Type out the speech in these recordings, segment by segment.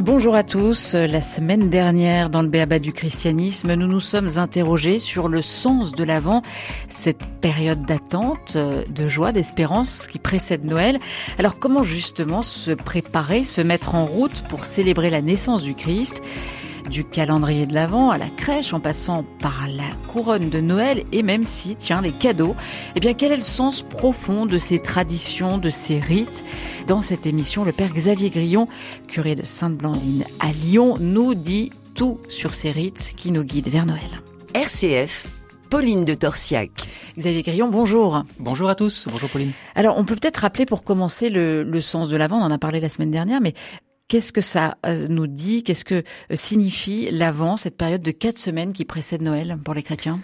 Bonjour à tous. La semaine dernière, dans le Béaba du christianisme, nous nous sommes interrogés sur le sens de l'Avent, cette période d'attente, de joie, d'espérance qui précède Noël. Alors comment justement se préparer, se mettre en route pour célébrer la naissance du Christ? Du calendrier de l'Avent à la crèche en passant par la couronne de Noël et même si, tiens, les cadeaux, eh bien, quel est le sens profond de ces traditions, de ces rites? Dans cette émission, le père Xavier Grillon, curé de Sainte-Blandine à Lyon, nous dit tout sur ces rites qui nous guident vers Noël. RCF, Pauline de Torsiac. Xavier Grillon, bonjour. Bonjour à tous. Bonjour Pauline. Alors, on peut peut-être rappeler pour commencer le, le sens de l'Avent, on en a parlé la semaine dernière, mais Qu'est-ce que ça euh, nous dit? Qu'est-ce que euh, signifie l'Avent, cette période de quatre semaines qui précède Noël pour les chrétiens?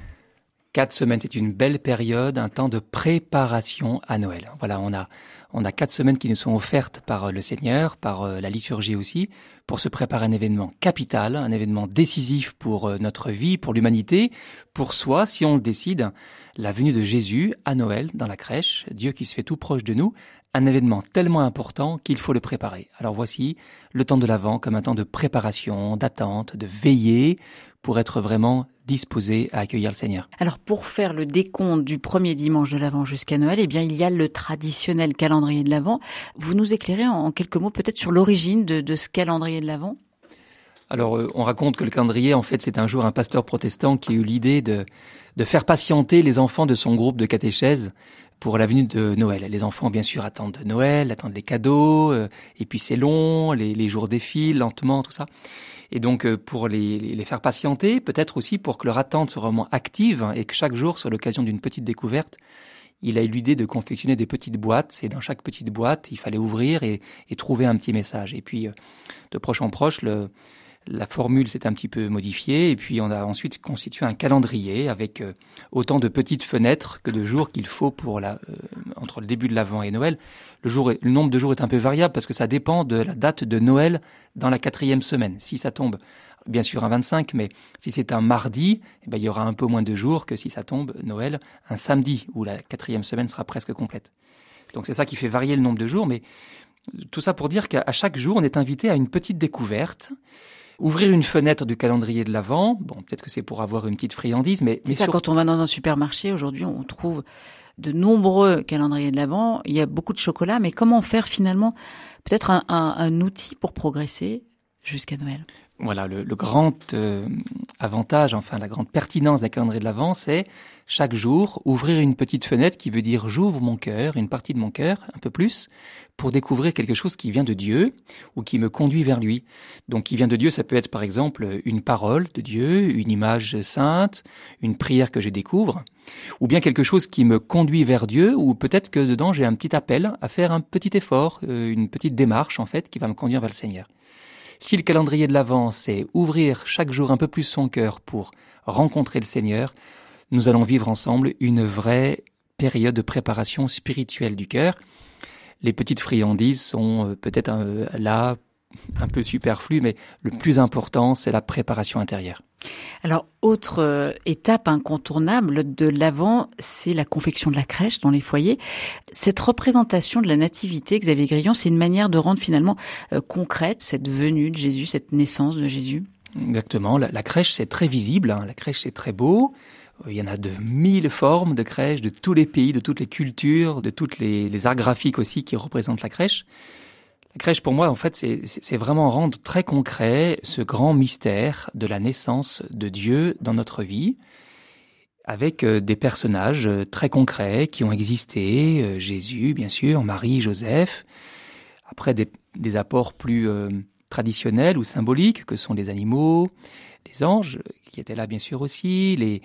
Quatre semaines, c'est une belle période, un temps de préparation à Noël. Voilà, on a on a quatre semaines qui nous sont offertes par euh, le Seigneur, par la liturgie aussi, pour se préparer à un événement capital, un événement décisif pour notre vie, pour l'humanité, pour soi, si on le décide, la venue de Jésus à Noël dans la crèche, Dieu qui se fait tout proche de nous, un événement tellement important qu'il faut le préparer. Alors voici le temps de l'Avent comme un temps de préparation, d'attente, de veiller pour être vraiment disposé à accueillir le Seigneur. Alors pour faire le décompte du premier dimanche de l'Avent jusqu'à Noël, eh bien il y a le traditionnel calendrier de l'Avent. Vous nous éclairez en quelques mots peut-être sur l'origine de, de ce calendrier de l'Avent? Alors, euh, on raconte que le calendrier, en fait, c'est un jour un pasteur protestant qui a eu l'idée de, de faire patienter les enfants de son groupe de catéchèse pour la venue de Noël. Les enfants, bien sûr, attendent Noël, attendent les cadeaux, euh, et puis c'est long, les, les, jours défilent lentement, tout ça. Et donc, euh, pour les, les faire patienter, peut-être aussi pour que leur attente soit vraiment active et que chaque jour soit l'occasion d'une petite découverte, il a eu l'idée de confectionner des petites boîtes. Et dans chaque petite boîte, il fallait ouvrir et, et trouver un petit message. Et puis, euh, de proche en proche, le, la formule s'est un petit peu modifiée et puis on a ensuite constitué un calendrier avec euh, autant de petites fenêtres que de jours qu'il faut pour la euh, entre le début de l'Avent et Noël. Le jour, le nombre de jours est un peu variable parce que ça dépend de la date de Noël dans la quatrième semaine. Si ça tombe bien sûr un 25, mais si c'est un mardi, eh ben, il y aura un peu moins de jours que si ça tombe Noël un samedi où la quatrième semaine sera presque complète. Donc c'est ça qui fait varier le nombre de jours, mais tout ça pour dire qu'à chaque jour on est invité à une petite découverte Ouvrir une fenêtre du calendrier de l'Avent, bon, peut-être que c'est pour avoir une petite friandise, mais... C'est ça, quand on va dans un supermarché, aujourd'hui, on trouve de nombreux calendriers de l'Avent, il y a beaucoup de chocolat, mais comment faire finalement peut-être un, un, un outil pour progresser jusqu'à Noël? Voilà, le, le grand euh, avantage, enfin la grande pertinence d'un calendrier de l'Avent, c'est chaque jour ouvrir une petite fenêtre qui veut dire j'ouvre mon cœur, une partie de mon cœur, un peu plus, pour découvrir quelque chose qui vient de Dieu ou qui me conduit vers lui. Donc qui vient de Dieu, ça peut être par exemple une parole de Dieu, une image sainte, une prière que je découvre, ou bien quelque chose qui me conduit vers Dieu, ou peut-être que dedans j'ai un petit appel à faire un petit effort, euh, une petite démarche en fait qui va me conduire vers le Seigneur. Si le calendrier de l'Avent, c'est ouvrir chaque jour un peu plus son cœur pour rencontrer le Seigneur, nous allons vivre ensemble une vraie période de préparation spirituelle du cœur. Les petites friandises sont euh, peut-être euh, là un peu superflues, mais le plus important, c'est la préparation intérieure. Alors, autre euh, étape incontournable de l'avant, c'est la confection de la crèche dans les foyers. Cette représentation de la nativité, Xavier Grillon, c'est une manière de rendre finalement concrète cette venue de Jésus, cette naissance de Jésus? Exactement. La, la crèche, c'est très visible. Hein. La crèche, c'est très beau. Il y en a de mille formes de crèches, de tous les pays, de toutes les cultures, de toutes les, arts graphiques aussi qui représentent la crèche. La crèche, pour moi, en fait, c'est vraiment rendre très concret ce grand mystère de la naissance de Dieu dans notre vie, avec euh, des personnages euh, très concrets qui ont existé, euh, Jésus, bien sûr, Marie, Joseph, après des apports plus traditionnels ou symboliques, que sont les animaux, les anges, qui étaient là, bien sûr, aussi, les,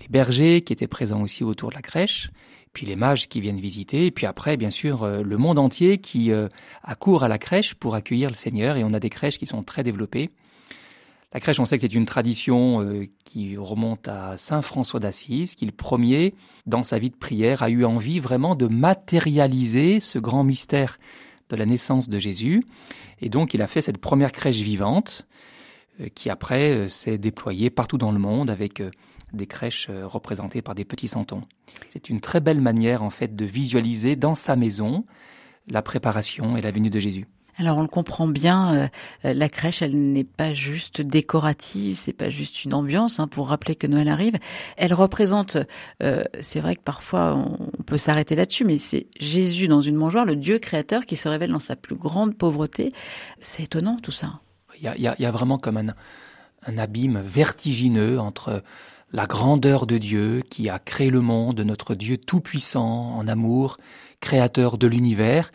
les bergers qui étaient présents aussi autour de la crèche, puis les mages qui viennent visiter, et puis après, bien sûr, euh, le monde entier qui euh, accourt à la crèche pour accueillir le Seigneur, et on a des crèches qui sont très développées. La crèche, on sait que c'est une tradition euh, qui remonte à Saint François d'Assise, qui le premier, dans sa vie de prière, a eu envie vraiment de matérialiser ce grand mystère de la naissance de Jésus. Et donc, il a fait cette première crèche vivante, qui après s'est déployé partout dans le monde avec des crèches représentées par des petits santons. C'est une très belle manière en fait de visualiser dans sa maison la préparation et la venue de Jésus. Alors on le comprend bien, euh, la crèche, elle n'est pas juste décorative, c'est pas juste une ambiance hein, pour rappeler que Noël arrive. Elle représente, euh, c'est vrai que parfois on peut s'arrêter là-dessus, mais c'est Jésus dans une mangeoire, le Dieu créateur qui se révèle dans sa plus grande pauvreté. C'est étonnant tout ça. Il y a, y vraiment comme un, un abîme vertigineux entre la grandeur de Dieu qui a créé le monde, notre Dieu tout-puissant en amour, créateur de l'univers,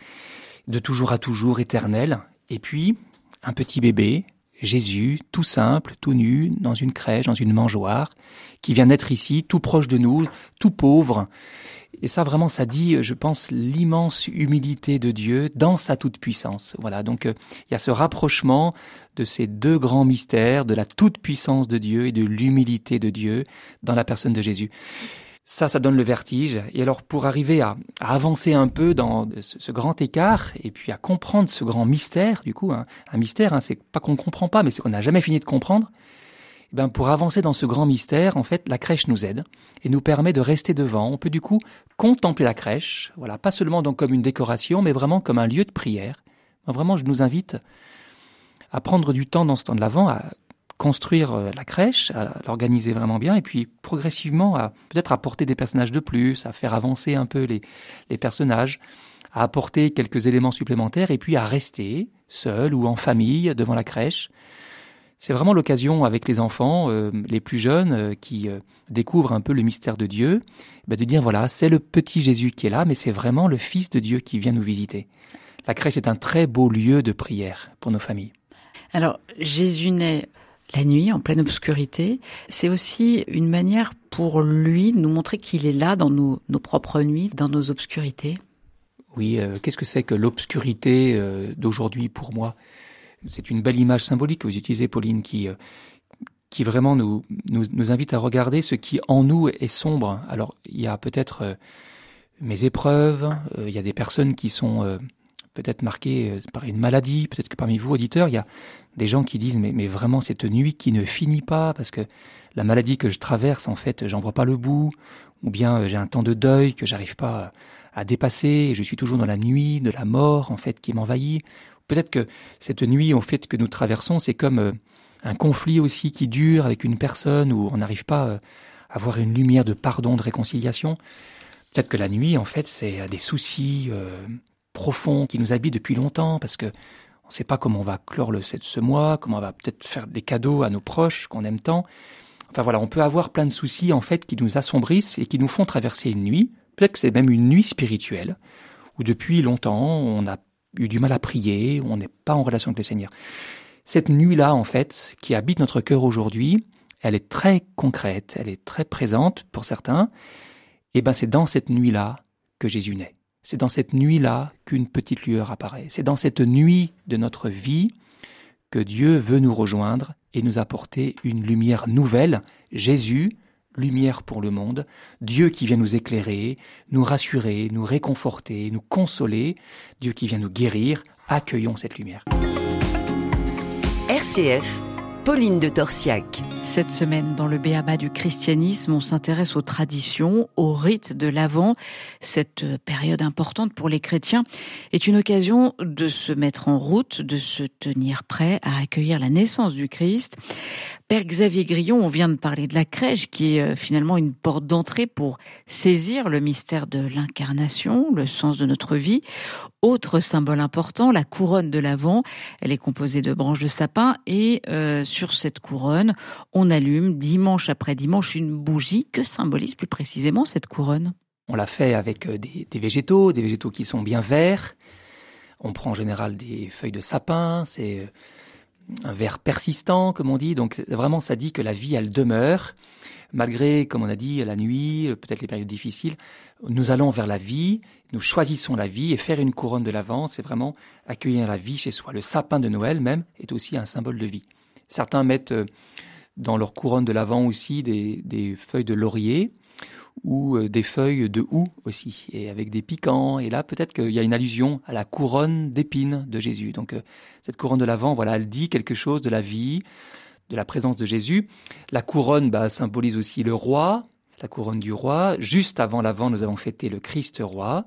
de toujours à toujours éternel, et puis un petit bébé, Jésus, tout simple, tout nu, dans une crèche, dans une mangeoire, qui vient d'être ici, tout proche de nous, tout pauvre. Et ça, vraiment, ça dit, je pense, l'immense humilité de Dieu dans sa toute-puissance. Voilà, donc euh, il y a ce rapprochement de ces deux grands mystères, de la toute-puissance de Dieu et de l'humilité de Dieu dans la personne de Jésus. Ça, ça donne le vertige. Et alors, pour arriver à, avancer un peu dans ce, grand écart et puis à comprendre ce grand mystère, du coup, hein, un mystère, hein, c'est pas qu'on comprend pas, mais c'est qu'on n'a jamais fini de comprendre. Eh ben, pour avancer dans ce grand mystère, en fait, la crèche nous aide et nous permet de rester devant. On peut du coup contempler la crèche, voilà, pas seulement donc comme une décoration, mais vraiment comme un lieu de prière. Vraiment, je nous invite à prendre du temps dans ce temps de l'avant, à construire euh, la crèche, à l'organiser vraiment bien, et puis progressivement à peut-être apporter des personnages de plus, à faire avancer un peu les, les personnages, à apporter quelques éléments supplémentaires, et puis à rester seul ou en famille devant la crèche. C'est vraiment l'occasion avec les enfants, euh, les plus jeunes, euh, qui découvrent un peu le mystère de Dieu, bah, de dire voilà, c'est le petit Jésus qui est là, mais c'est vraiment le Fils de Dieu qui vient nous visiter. La crèche est un très beau lieu de prière pour nos familles. Alors, Jésus naît la nuit, en pleine obscurité. C'est aussi une manière pour lui de nous montrer qu'il est là dans nos, propres nuits, dans nos obscurités. Oui, euh, qu'est-ce que c'est que l'obscurité euh, d'aujourd'hui pour moi? C'est une belle image symbolique que vous utilisez, Pauline, qui, euh, qui vraiment nous, nous, invite à regarder ce qui en nous est sombre. Alors, il y a peut-être mes épreuves, il y a des personnes qui sont peut-être marquées par une maladie, peut-être que parmi vous, auditeurs, il y a des gens qui disent mais, mais vraiment cette nuit qui ne finit pas parce que la maladie que je traverse en fait j'en vois pas le bout ou bien euh, j'ai un temps de deuil que j'arrive pas à dépasser je suis toujours dans la nuit de la mort en fait qui m'envahit peut-être que cette nuit en fait que nous traversons c'est comme euh, un conflit aussi qui dure avec une personne où on n'arrive pas euh, à avoir une lumière de pardon de réconciliation peut-être que la nuit en fait c'est des soucis profonds qui nous habitent depuis longtemps parce que ne sait pas comment on va clore le ce mois, comment on va peut-être faire des cadeaux à nos proches qu'on aime tant. Enfin voilà, on peut avoir plein de soucis en fait qui nous assombrissent et qui nous font traverser une nuit. Peut-être que c'est même une nuit spirituelle où depuis longtemps on a eu du mal à prier, on n'est pas en relation avec le Seigneur. Cette nuit-là en fait qui habite notre cœur aujourd'hui, elle est très concrète, elle est très présente pour certains. Et ben c'est dans cette nuit-là que Jésus naît. C'est dans cette nuit-là qu'une petite lueur apparaît. C'est dans cette nuit de notre vie que Dieu veut nous rejoindre et nous apporter une lumière nouvelle, Jésus, lumière pour le monde, Dieu qui vient nous éclairer, nous rassurer, nous réconforter, nous consoler, Dieu qui vient nous guérir, accueillons cette lumière. RCF Pauline de Torsiac. Cette semaine, dans le Béaba du christianisme, on s'intéresse aux traditions, aux rites de l'Avent. Cette période importante pour les chrétiens est une occasion de se mettre en route, de se tenir prêt à accueillir la naissance du Christ. Père Xavier Grillon, on vient de parler de la crèche qui est euh, finalement une porte d'entrée pour saisir le mystère de l'incarnation, le sens de notre vie. Autre symbole important, la couronne de l'Avent. Elle est composée de branches de sapin et euh, sur cette couronne, on allume dimanche après dimanche une bougie. Que symbolise plus précisément cette couronne On l'a fait avec euh, des, des végétaux, des végétaux qui sont bien verts. On prend en général des feuilles de sapin, c'est un verre persistant, comme on dit. Donc vraiment, ça dit que la vie, elle demeure, malgré, comme on a dit, la nuit, peut-être les périodes difficiles. Nous allons vers la vie, nous choisissons la vie et faire une couronne de l'avant, c'est vraiment accueillir la vie chez soi. Le sapin de Noël même est aussi un symbole de vie. Certains mettent euh, dans leur couronne de l'avant aussi des, des feuilles de laurier ou euh, des feuilles de houx aussi, et avec des piquants. Et là, peut-être qu'il y a une allusion à la couronne d'épines de Jésus. Donc, euh, cette couronne de l'Avent, voilà, elle dit quelque chose de la vie, de la présence de Jésus. La couronne bah, symbolise aussi le roi, la couronne du roi. Juste avant l'avant, nous avons fêté le Christ roi,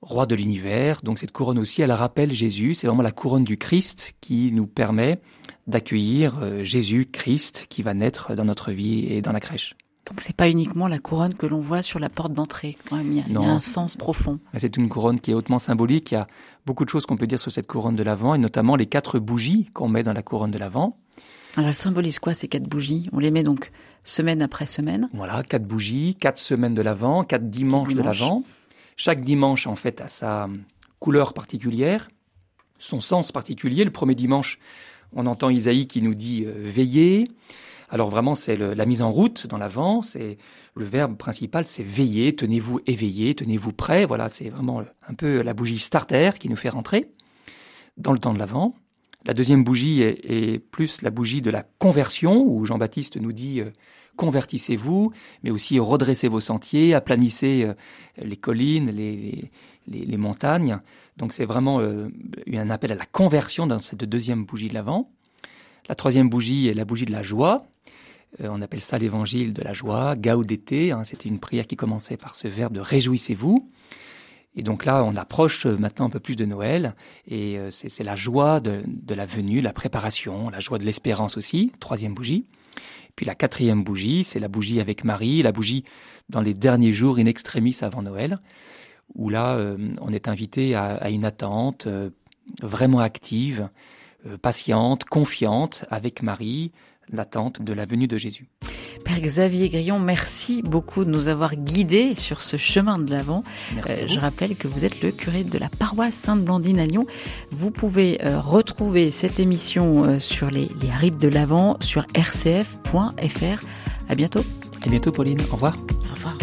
roi de l'univers. Donc cette couronne aussi, elle rappelle Jésus. C'est vraiment la couronne du Christ qui nous permet d'accueillir euh, Jésus Christ qui va naître dans notre vie et dans la crèche. Donc c'est pas uniquement la couronne que l'on voit sur la porte d'entrée. il, y a, un sens profond. C'est une couronne qui est hautement symbolique. Il y a beaucoup de choses qu'on peut dire sur cette couronne de l'Avent, et notamment les quatre bougies qu'on met dans la couronne de l'Avent. Alors elles symbolisent quoi ces quatre bougies? On les met donc semaine après semaine? Voilà, quatre bougies, quatre semaines de l'Avent, quatre dimanches de l'Avent. Chaque dimanche en fait a sa couleur particulière, son sens particulier. Le premier dimanche, on entend Isaïe qui nous dit euh, veiller. Alors vraiment, c'est la mise en route dans l'avant. C'est le verbe principal, c'est veiller. Tenez-vous éveillé, tenez-vous prêt. Voilà, c'est vraiment un peu la bougie starter qui nous fait rentrer dans le temps de l'avant. La deuxième bougie est, plus la bougie de la conversion, où Jean-Baptiste nous dit euh, convertissez-vous, mais aussi redressez vos sentiers, aplanissez euh, les collines, les, les, montagnes. Donc c'est vraiment euh, un appel à la conversion dans cette deuxième bougie de l'avant. La troisième bougie est la bougie de la joie. Euh, on appelle ça l'évangile de la joie, gaudete. Hein, C'était une prière qui commençait par ce verbe de réjouissez-vous. Et donc là, on approche euh, maintenant un peu plus de Noël, et euh, c'est la joie de, de, la venue, la préparation, la joie de l'espérance aussi, troisième bougie. Puis la quatrième bougie, c'est la bougie avec Marie, la bougie dans les derniers jours in extremis avant Noël, où là, on est invité à, à une attente vraiment active, patiente, confiante avec Marie, l'attente de la venue de Jésus. Père Xavier Grillon, merci beaucoup de nous avoir guidés sur ce chemin de l'Avent. Euh, je rappelle que vous êtes le curé de la paroisse Sainte-Blandine à Lyon. Vous pouvez euh, retrouver cette émission euh, sur les, les rites de l'Avent sur rcf.fr. À bientôt. À bientôt, Pauline. Au revoir. Au revoir.